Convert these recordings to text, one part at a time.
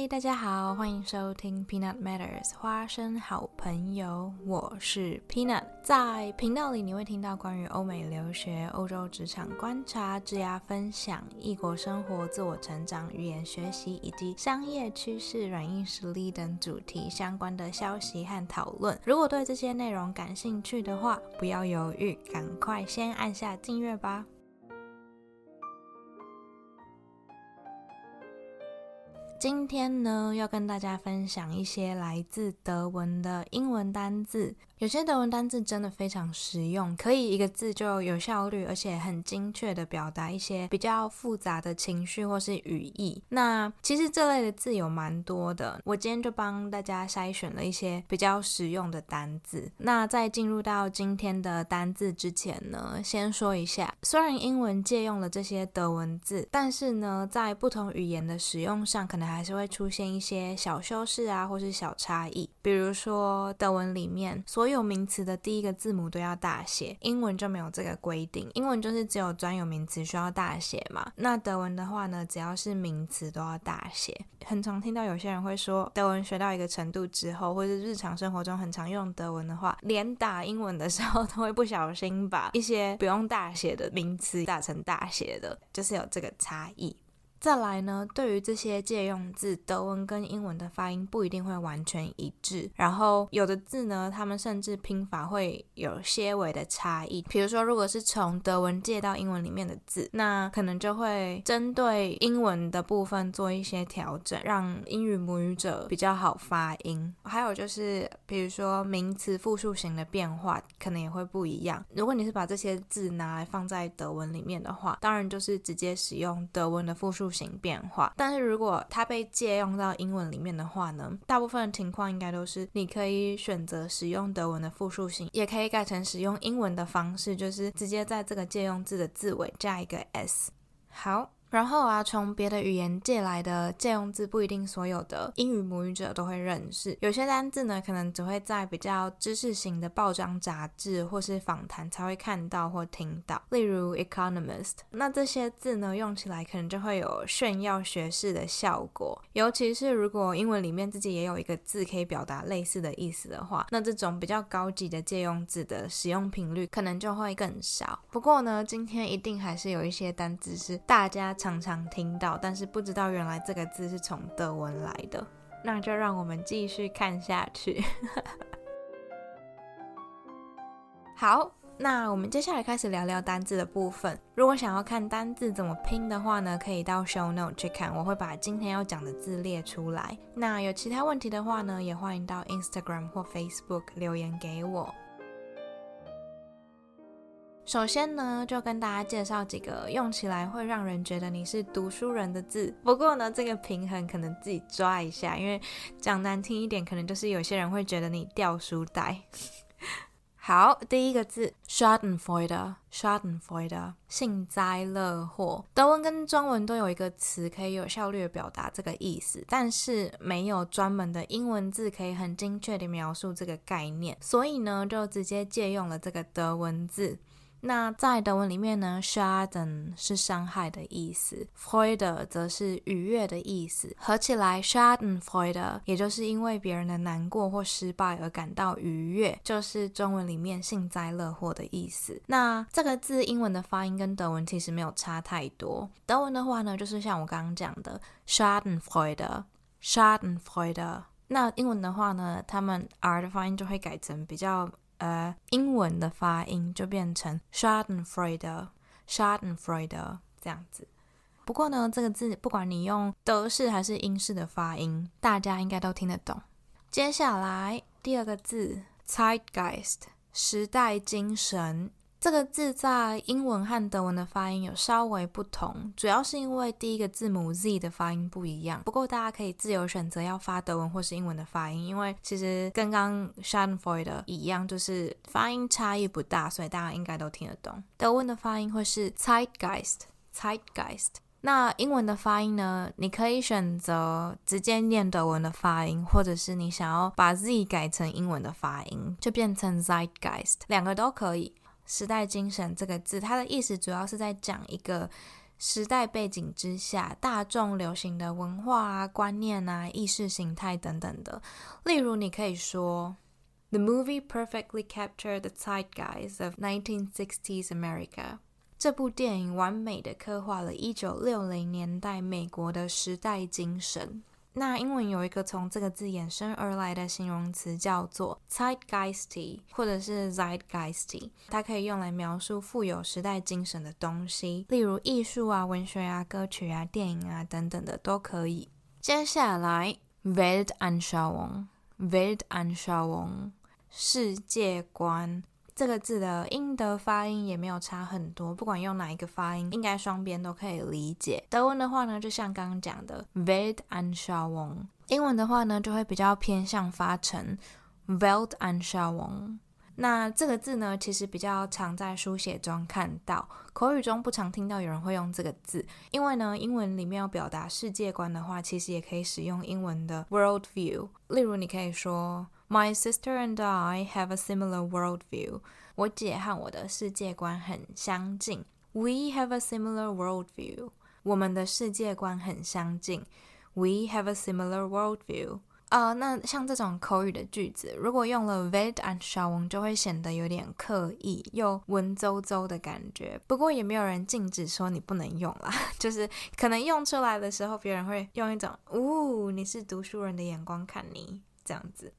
嗨，大家好，欢迎收听 Peanut Matters 花生好朋友，我是 Peanut。在频道里，你会听到关于欧美留学、欧洲职场观察、职涯分享、异国生活、自我成长、语言学习以及商业趋势、软硬实力等主题相关的消息和讨论。如果对这些内容感兴趣的话，不要犹豫，赶快先按下订阅吧。今天呢，要跟大家分享一些来自德文的英文单字。有些德文单字真的非常实用，可以一个字就有效率，而且很精确的表达一些比较复杂的情绪或是语义。那其实这类的字有蛮多的，我今天就帮大家筛选了一些比较实用的单字。那在进入到今天的单字之前呢，先说一下，虽然英文借用了这些德文字，但是呢，在不同语言的使用上，可能还是会出现一些小修饰啊，或是小差异。比如说德文里面所有名词的第一个字母都要大写，英文就没有这个规定。英文就是只有专有名词需要大写嘛。那德文的话呢，只要是名词都要大写。很常听到有些人会说，德文学到一个程度之后，或者日常生活中很常用德文的话，连打英文的时候都会不小心把一些不用大写的名词打成大写的，就是有这个差异。再来呢，对于这些借用字，德文跟英文的发音不一定会完全一致。然后有的字呢，他们甚至拼法会有些微的差异。比如说，如果是从德文借到英文里面的字，那可能就会针对英文的部分做一些调整，让英语母语者比较好发音。还有就是，比如说名词复数型的变化，可能也会不一样。如果你是把这些字拿来放在德文里面的话，当然就是直接使用德文的复数。型变化，但是如果它被借用到英文里面的话呢，大部分情况应该都是你可以选择使用德文的复数型，也可以改成使用英文的方式，就是直接在这个借用字的字尾加一个 s。好。然后啊，从别的语言借来的借用字不一定所有的英语母语者都会认识。有些单字呢，可能只会在比较知识型的报章杂志或是访谈才会看到或听到。例如 economist，那这些字呢，用起来可能就会有炫耀学士的效果。尤其是如果英文里面自己也有一个字可以表达类似的意思的话，那这种比较高级的借用字的使用频率可能就会更少。不过呢，今天一定还是有一些单字是大家。常常听到，但是不知道原来这个字是从德文来的，那就让我们继续看下去。好，那我们接下来开始聊聊单字的部分。如果想要看单字怎么拼的话呢，可以到 show note 去看，我会把今天要讲的字列出来。那有其他问题的话呢，也欢迎到 Instagram 或 Facebook 留言给我。首先呢，就跟大家介绍几个用起来会让人觉得你是读书人的字。不过呢，这个平衡可能自己抓一下，因为讲难听一点，可能就是有些人会觉得你掉书袋。好，第一个字 Schadenfreude，Schadenfreude，幸灾乐祸。德文跟中文都有一个词可以有效率的表达这个意思，但是没有专门的英文字可以很精确的描述这个概念，所以呢，就直接借用了这个德文字。那在德文里面呢，Schaden 是伤害的意思，Freude 则是愉悦的意思，合起来 Schadenfreude，也就是因为别人的难过或失败而感到愉悦，就是中文里面幸灾乐祸的意思。那这个字英文的发音跟德文其实没有差太多，德文的话呢，就是像我刚刚讲的 Schadenfreude，Schadenfreude。那英文的话呢，他们 R 的发音就会改成比较。呃，英文的发音就变成 Schadenfreude，Schadenfreude 这样子。不过呢，这个字不管你用德式还是英式的发音，大家应该都听得懂。接下来第二个字 Zeitgeist，时代精神。这个字在英文和德文的发音有稍微不同，主要是因为第一个字母 z 的发音不一样。不过大家可以自由选择要发德文或是英文的发音，因为其实跟刚 Schadenfreude 一样，就是发音差异不大，所以大家应该都听得懂。德文的发音会是 Zeitgeist，Zeitgeist。那英文的发音呢？你可以选择直接念德文的发音，或者是你想要把 z 改成英文的发音，就变成 Zeitgeist，两个都可以。时代精神这个字，它的意思主要是在讲一个时代背景之下，大众流行的文化啊、观念啊、意识形态等等的。例如，你可以说，The movie perfectly captured the zeitgeist of 1960s America。这部电影完美的刻画了一九六零年代美国的时代精神。那英文有一个从这个字衍生而来的形容词叫做 zeitgeisty，或者是 zeitgeisty，它可以用来描述富有时代精神的东西，例如艺术啊、文学啊、歌曲啊、电影啊等等的都可以。接下来，Weltanschauung，Weltanschauung，世界观。这个字的音德发音也没有差很多，不管用哪一个发音，应该双边都可以理解。德文的话呢，就像刚刚讲的 Weltanschauung；英文的话呢，就会比较偏向发成 Weltanschauung。那这个字呢，其实比较常在书写中看到，口语中不常听到有人会用这个字，因为呢，英文里面要表达世界观的话，其实也可以使用英文的 world view。例如，你可以说。My sister and I have a similar worldview. 我姐和我的世界观很相近。We have a similar worldview. 我们的世界观很相近。We have a similar worldview. 啊，那像这种口语的句子，如果用了 vet and show，就会显得有点刻意又文绉绉的感觉。不过也没有人禁止说你不能用啦，就是可能用出来的时候，别人会用一种“呜，你是读书人的眼光看你”这样子。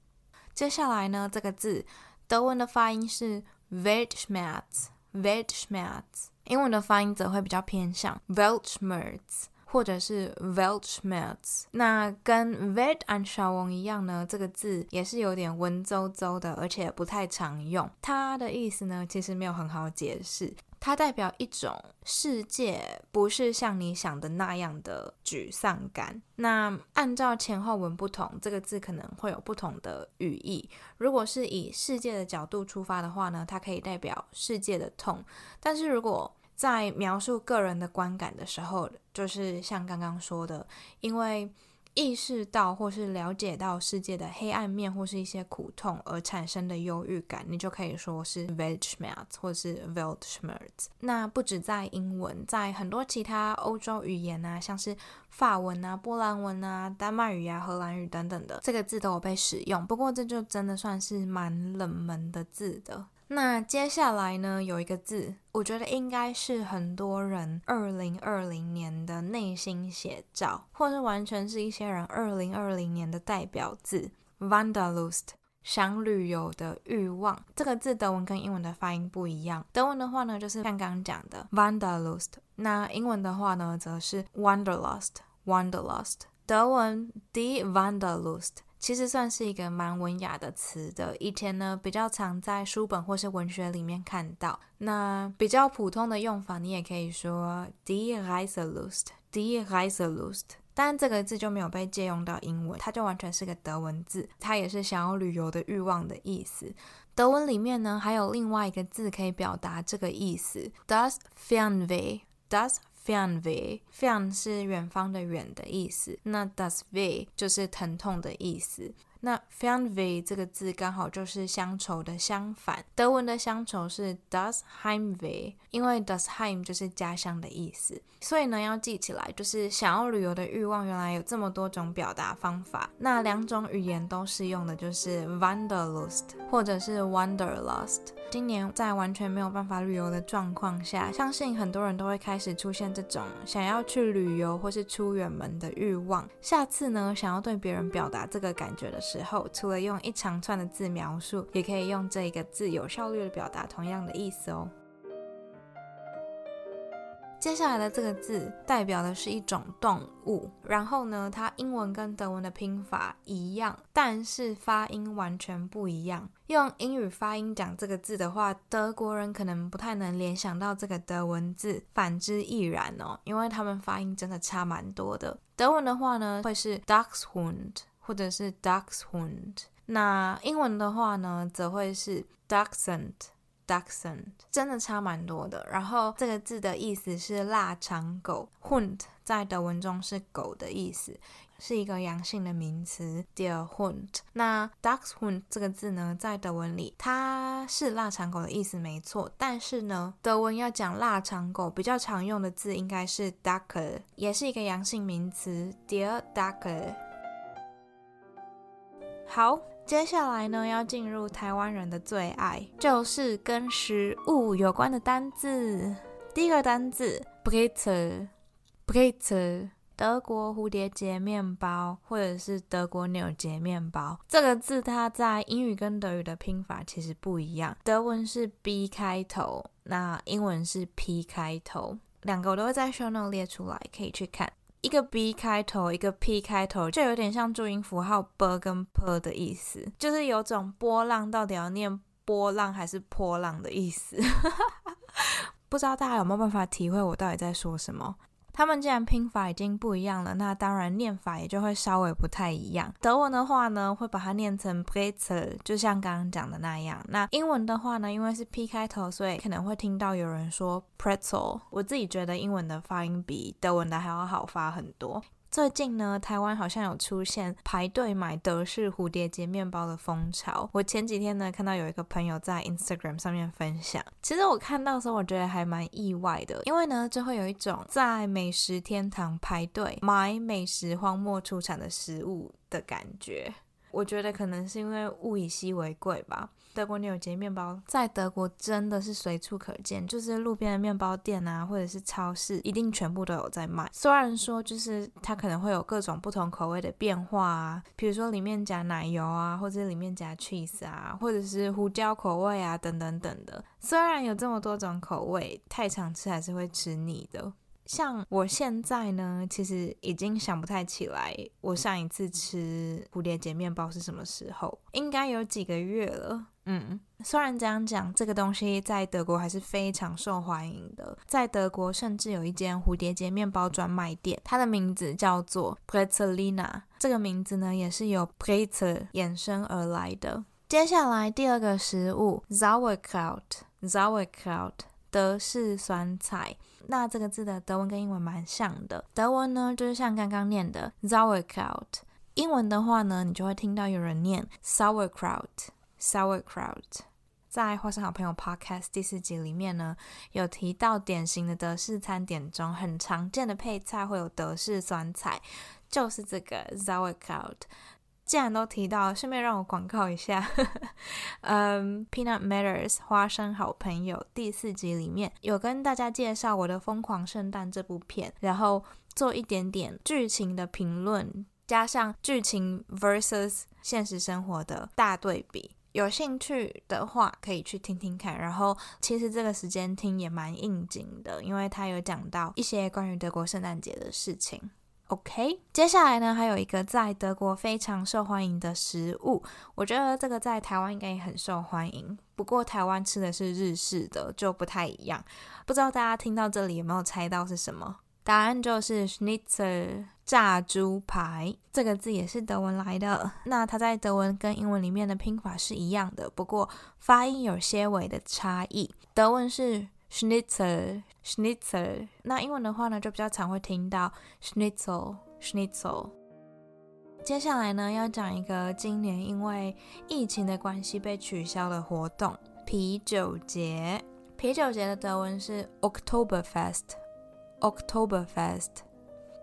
接下来呢，这个字德文的发音是 Weltschmerz，Weltschmerz，英文的发音则会比较偏向 Weltschmerz 或者是 Weltschmerz。那跟 Weltanschauung 一样呢，这个字也是有点文绉绉的，而且不太常用。它的意思呢，其实没有很好解释。它代表一种世界不是像你想的那样的沮丧感。那按照前后文不同，这个字可能会有不同的语义。如果是以世界的角度出发的话呢，它可以代表世界的痛。但是如果在描述个人的观感的时候，就是像刚刚说的，因为。意识到或是了解到世界的黑暗面或是一些苦痛而产生的忧郁感，你就可以说是 Weltschmerz 或是 Weltschmerz。那不止在英文，在很多其他欧洲语言啊，像是法文啊、波兰文啊、丹麦语啊、荷兰语等等的，这个字都有被使用。不过这就真的算是蛮冷门的字的。那接下来呢，有一个字，我觉得应该是很多人二零二零年的内心写照，或是完全是一些人二零二零年的代表字，Wanderlust，想旅游的欲望。这个字德文跟英文的发音不一样，德文的话呢，就是像刚刚讲的 Wanderlust，那英文的话呢，则是 Wanderlust，Wanderlust。德文 Die Wanderlust。其实算是一个蛮文雅的词的，以前呢比较常在书本或是文学里面看到。那比较普通的用法，你也可以说 die Reiselust，die Reiselust。但这个字就没有被借用到英文，它就完全是个德文字，它也是想要旅游的欲望的意思。德文里面呢还有另外一个字可以表达这个意思，das Fernweh，das。feanve，fean 是远方的远的意思，那 dasve 就是疼痛的意思。那 Fernweh 这个字刚好就是乡愁的相反，德文的乡愁是 das Heimweh，因为 das Heim 就是家乡的意思，所以呢要记起来，就是想要旅游的欲望原来有这么多种表达方法。那两种语言都适用的就是 Wanderlust 或者是 Wanderlust。今年在完全没有办法旅游的状况下，相信很多人都会开始出现这种想要去旅游或是出远门的欲望。下次呢，想要对别人表达这个感觉的时候，时候除了用一长串的字描述，也可以用这一个字有效率的表达同样的意思哦。接下来的这个字代表的是一种动物，然后呢，它英文跟德文的拼法一样，但是发音完全不一样。用英语发音讲这个字的话，德国人可能不太能联想到这个德文字，反之亦然哦，因为他们发音真的差蛮多的。德文的话呢，会是 Dachshund 或者是 Dachshund，那英文的话呢，则会是 Dachshund。Dachshund 真的差蛮多的，然后这个字的意思是腊肠狗，Hund 在德文中是狗的意思，是一个阳性的名词，der Hund。那 Dachshund 这个字呢，在德文里它是腊肠狗的意思，没错。但是呢，德文要讲腊肠狗比较常用的字应该是 Dackel，也是一个阳性名词，der Dackel。好，接下来呢，要进入台湾人的最爱，就是跟食物有关的单字。第一个单字 Brezel，Brezel，德国蝴蝶结面包或者是德国纽结面包。这个字它在英语跟德语的拼法其实不一样，德文是 B 开头，那英文是 P 开头，两个我都会在 show note 列出来，可以去看。一个 B 开头，一个 P 开头，就有点像注音符号 b 跟 p 的意思，就是有种波浪到底要念波浪还是波浪的意思。不知道大家有没有办法体会我到底在说什么？他们既然拼法已经不一样了，那当然念法也就会稍微不太一样。德文的话呢，会把它念成 pretzel，就像刚刚讲的那样。那英文的话呢，因为是 P 开头，所以可能会听到有人说 pretzel。我自己觉得英文的发音比德文的还要好发很多。最近呢，台湾好像有出现排队买德式蝴蝶结面包的风潮。我前几天呢，看到有一个朋友在 Instagram 上面分享，其实我看到的时候，我觉得还蛮意外的，因为呢，就会有一种在美食天堂排队买美食荒漠出产的食物的感觉。我觉得可能是因为物以稀为贵吧。德国纽结面包在德国真的是随处可见，就是路边的面包店啊，或者是超市，一定全部都有在卖。虽然说就是它可能会有各种不同口味的变化啊，比如说里面加奶油啊，或者里面加 cheese 啊，或者是胡椒口味啊，等等等的。虽然有这么多种口味，太常吃还是会吃腻的。像我现在呢，其实已经想不太起来，我上一次吃蝴蝶结面包是什么时候，应该有几个月了。嗯，虽然这样讲，这个东西在德国还是非常受欢迎的，在德国甚至有一间蝴蝶结面包专卖店，它的名字叫做 Pretzelina，这个名字呢也是由 Pretzel 衍生而来的。接下来第二个食物 Sauerkraut，Sauerkraut，德式酸菜。那这个字的德文跟英文蛮像的。德文呢，就是像刚刚念的 sauerkraut；英文的话呢，你就会听到有人念 Sauerkraut Sauerkraut，。在花生好朋友 Podcast 第四集里面呢，有提到典型的德式餐点中很常见的配菜会有德式酸菜，就是这个 sauerkraut。既然都提到，顺便让我广告一下，嗯，Peanut Matters 花生好朋友第四集里面有跟大家介绍我的《疯狂圣诞》这部片，然后做一点点剧情的评论，加上剧情 versus 现实生活的大对比。有兴趣的话可以去听听看。然后其实这个时间听也蛮应景的，因为他有讲到一些关于德国圣诞节的事情。OK，接下来呢，还有一个在德国非常受欢迎的食物，我觉得这个在台湾应该也很受欢迎。不过台湾吃的是日式的，就不太一样。不知道大家听到这里有没有猜到是什么？答案就是 Schnitzel，炸猪排。这个字也是德文来的。那它在德文跟英文里面的拼法是一样的，不过发音有些微的差异。德文是。Schnitzel，Schnitzel。那英文的话呢，就比较常会听到 Schnitzel，Schnitzel。接下来呢，要讲一个今年因为疫情的关系被取消的活动——啤酒节。啤酒节的德文是 Oktoberfest Oktoberfest，Oktoberfest。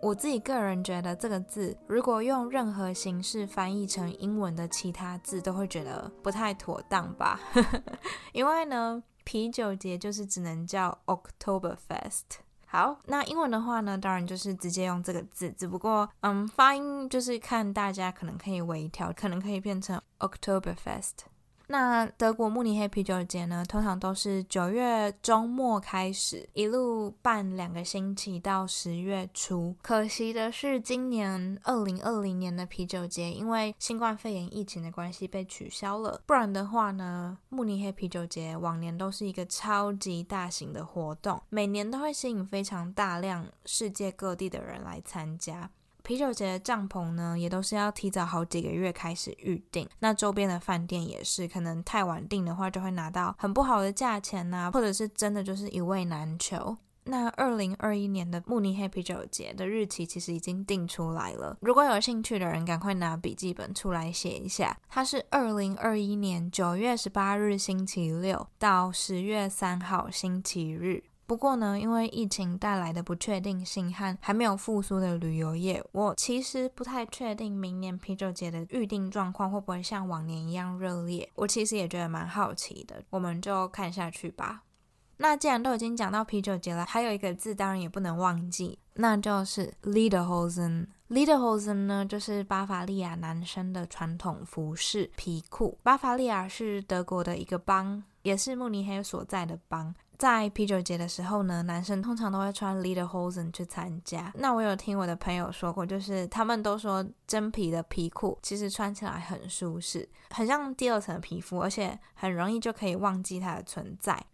我自己个人觉得这个字，如果用任何形式翻译成英文的其他字，都会觉得不太妥当吧？因为呢。啤酒节就是只能叫 Oktoberfest。好，那英文的话呢，当然就是直接用这个字，只不过嗯，发音就是看大家可能可以微调，可能可以变成 Oktoberfest。那德国慕尼黑啤酒节呢，通常都是九月中末开始，一路办两个星期到十月初。可惜的是，今年二零二零年的啤酒节因为新冠肺炎疫情的关系被取消了。不然的话呢，慕尼黑啤酒节往年都是一个超级大型的活动，每年都会吸引非常大量世界各地的人来参加。啤酒节的帐篷呢，也都是要提早好几个月开始预定。那周边的饭店也是，可能太晚订的话，就会拿到很不好的价钱呐，或者是真的就是一位难求。那二零二一年的慕尼黑啤酒节的日期其实已经定出来了，如果有兴趣的人，赶快拿笔记本出来写一下。它是二零二一年九月十八日星期六到十月三号星期日。不过呢，因为疫情带来的不确定性和还没有复苏的旅游业，我其实不太确定明年啤酒节的预定状况会不会像往年一样热烈。我其实也觉得蛮好奇的，我们就看下去吧。那既然都已经讲到啤酒节了，还有一个字当然也不能忘记，那就是 Lederhosen。Lederhosen 呢，就是巴伐利亚男生的传统服饰皮裤。巴伐利亚是德国的一个邦，也是慕尼黑所在的邦。在啤酒节的时候呢，男生通常都会穿 leader hosen 去参加。那我有听我的朋友说过，就是他们都说真皮的皮裤其实穿起来很舒适，很像第二层皮肤，而且很容易就可以忘记它的存在。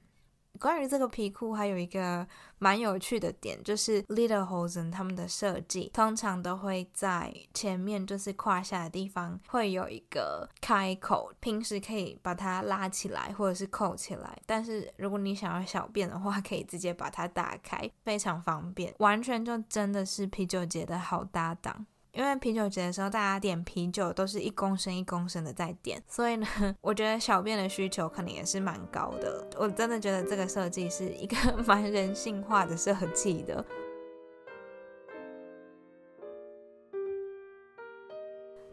关于这个皮裤，还有一个蛮有趣的点，就是 Lederhosen 他们的设计通常都会在前面，就是胯下的地方会有一个开口，平时可以把它拉起来或者是扣起来。但是如果你想要小便的话，可以直接把它打开，非常方便，完全就真的是啤酒节的好搭档。因为啤酒节的时候，大家点啤酒都是一公升一公升的在点，所以呢，我觉得小便的需求可能也是蛮高的。我真的觉得这个设计是一个 蛮人性化的设计的。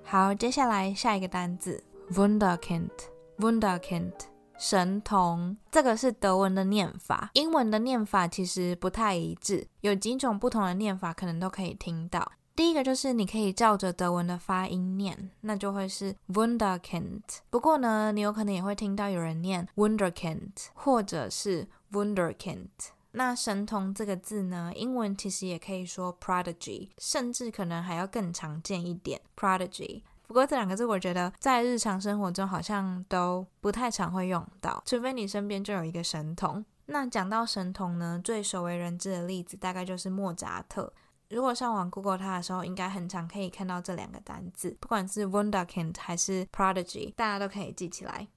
好，接下来下一个单字，Wunderkind，Wunderkind，神童。这个是德文的念法，英文的念法其实不太一致，有几种不同的念法，可能都可以听到。第一个就是你可以照着德文的发音念，那就会是 Wunderkind。不过呢，你有可能也会听到有人念 Wunderkind，或者是 Wunderkind。那神童这个字呢，英文其实也可以说 Prodigy，甚至可能还要更常见一点 Prodigy。不过这两个字我觉得在日常生活中好像都不太常会用到，除非你身边就有一个神童。那讲到神童呢，最首为人知的例子大概就是莫扎特。如果上网 Google 它的时候，应该很常可以看到这两个单字，不管是 Wunderkind 还是 Prodigy，大家都可以记起来。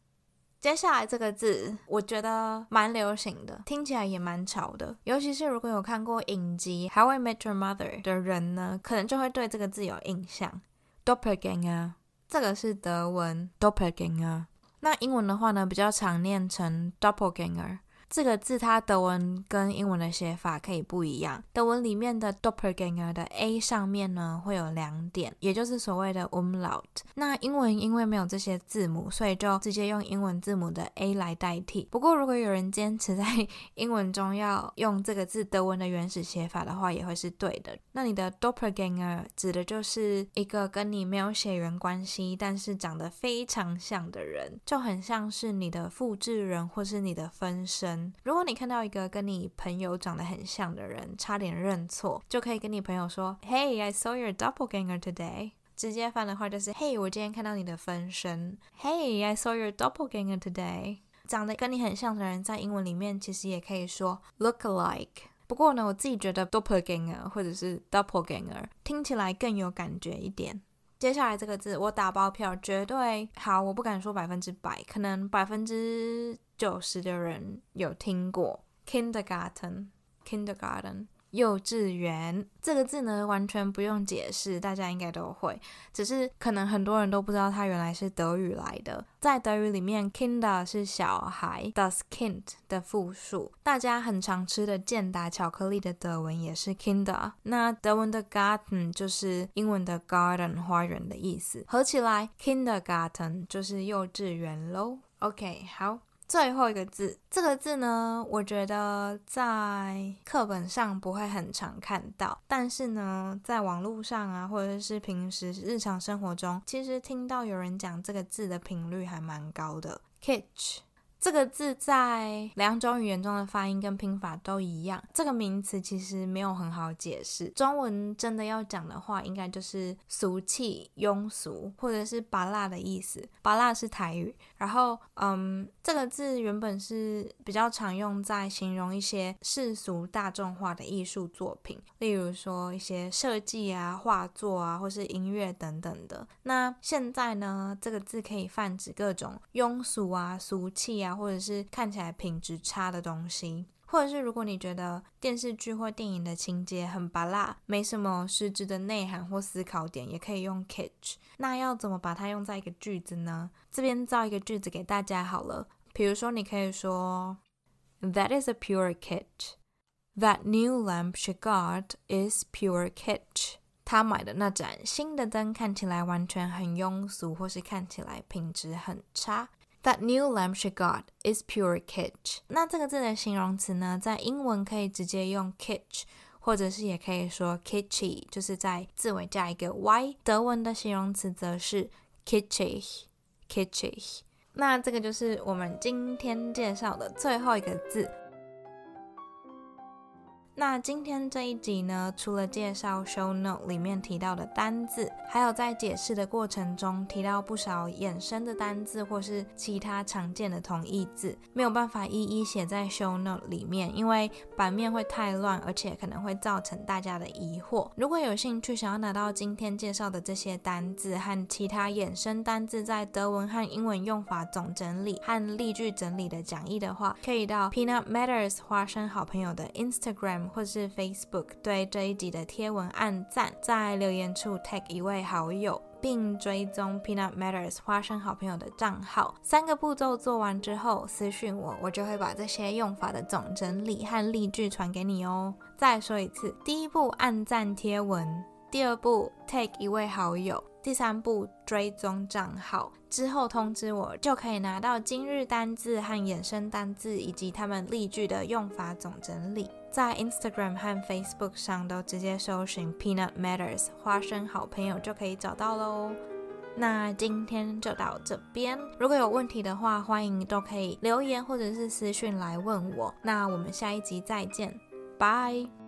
接下来这个字，我觉得蛮流行的，听起来也蛮潮的。尤其是如果有看过影集《How I Met Your Mother》的人呢，可能就会对这个字有印象。Doppelganger，这个是德文 Doppelganger，那英文的话呢，比较常念成 Doppelganger。这个字它德文跟英文的写法可以不一样。德文里面的 Doppelganger 的 a 上面呢会有两点，也就是所谓的 umlaut。那英文因为没有这些字母，所以就直接用英文字母的 a 来代替。不过如果有人坚持在英文中要用这个字德文的原始写法的话，也会是对的。那你的 Doppelganger 指的就是一个跟你没有血缘关系，但是长得非常像的人，就很像是你的复制人或是你的分身。如果你看到一个跟你朋友长得很像的人，差点认错，就可以跟你朋友说：“Hey, I saw your doppelganger today。”直接翻的话就是：“Hey，我今天看到你的分身。”“Hey, I saw your doppelganger today。”长得跟你很像的人，在英文里面其实也可以说 “look alike”。不过呢，我自己觉得 doppelganger 或者是 doppelganger 听起来更有感觉一点。接下来这个字，我打包票，绝对好，我不敢说百分之百，可能百分之。九十的人有听过 kindergarten，kindergarten 幼稚园这个字呢，完全不用解释，大家应该都会。只是可能很多人都不知道它原来是德语来的。在德语里面，kinder 是小孩，das Kind 的复数。大家很常吃的健达巧克力的德文也是 kinder。那德文的 garten 就是英文的 garden 花园的意思，合起来 kindergarten 就是幼稚园喽。OK，好。最后一个字，这个字呢，我觉得在课本上不会很常看到，但是呢，在网络上啊，或者是平时日常生活中，其实听到有人讲这个字的频率还蛮高的。catch。这个字在两种语言中的发音跟拼法都一样。这个名词其实没有很好解释。中文真的要讲的话，应该就是俗气、庸俗，或者是拔辣的意思。拔辣是台语。然后，嗯，这个字原本是比较常用在形容一些世俗大众化的艺术作品，例如说一些设计啊、画作啊，或是音乐等等的。那现在呢，这个字可以泛指各种庸俗啊、俗气啊。或者是看起来品质差的东西。或者是如果你觉得电视剧或电影的情节很拔辣，没什么实质的内涵或思考点，也可以用 catch。那要怎么把它用在一个句子呢？这边造一个句子给大家好了。比如说，你可以说，That is a pure catch. That new lamp she got is pure catch." 他买的那盏新的灯看起来完全很庸俗，或是看起来品质很差。That new lamb she got is pure kitsch。那这个字的形容词呢，在英文可以直接用 kitsch，或者是也可以说 kitschy，就是在字尾加一个 y。德文的形容词则是 kitschy，kitschy。那这个就是我们今天介绍的最后一个字。那今天这一集呢，除了介绍 show note 里面提到的单字，还有在解释的过程中提到不少衍生的单字或是其他常见的同义字，没有办法一一写在 show note 里面，因为版面会太乱，而且可能会造成大家的疑惑。如果有兴趣想要拿到今天介绍的这些单字和其他衍生单字在德文和英文用法总整理和例句整理的讲义的话，可以到 Peanut Matters 花生好朋友的 Instagram 或是 Facebook 对这一集的贴文按赞，在留言处 tag 一位好友，并追踪 Peanut Matters 花生好朋友的账号。三个步骤做完之后，私讯我，我就会把这些用法的总整理和例句传给你哦。再说一次，第一步按赞贴文，第二步，take 一位好友。第三步追踪账号之后通知我，就可以拿到今日单字和衍生单字以及他们例句的用法总整理。在 Instagram 和 Facebook 上都直接搜寻 Peanut Matters 花生好朋友就可以找到喽。那今天就到这边，如果有问题的话，欢迎都可以留言或者是私讯来问我。那我们下一集再见，拜。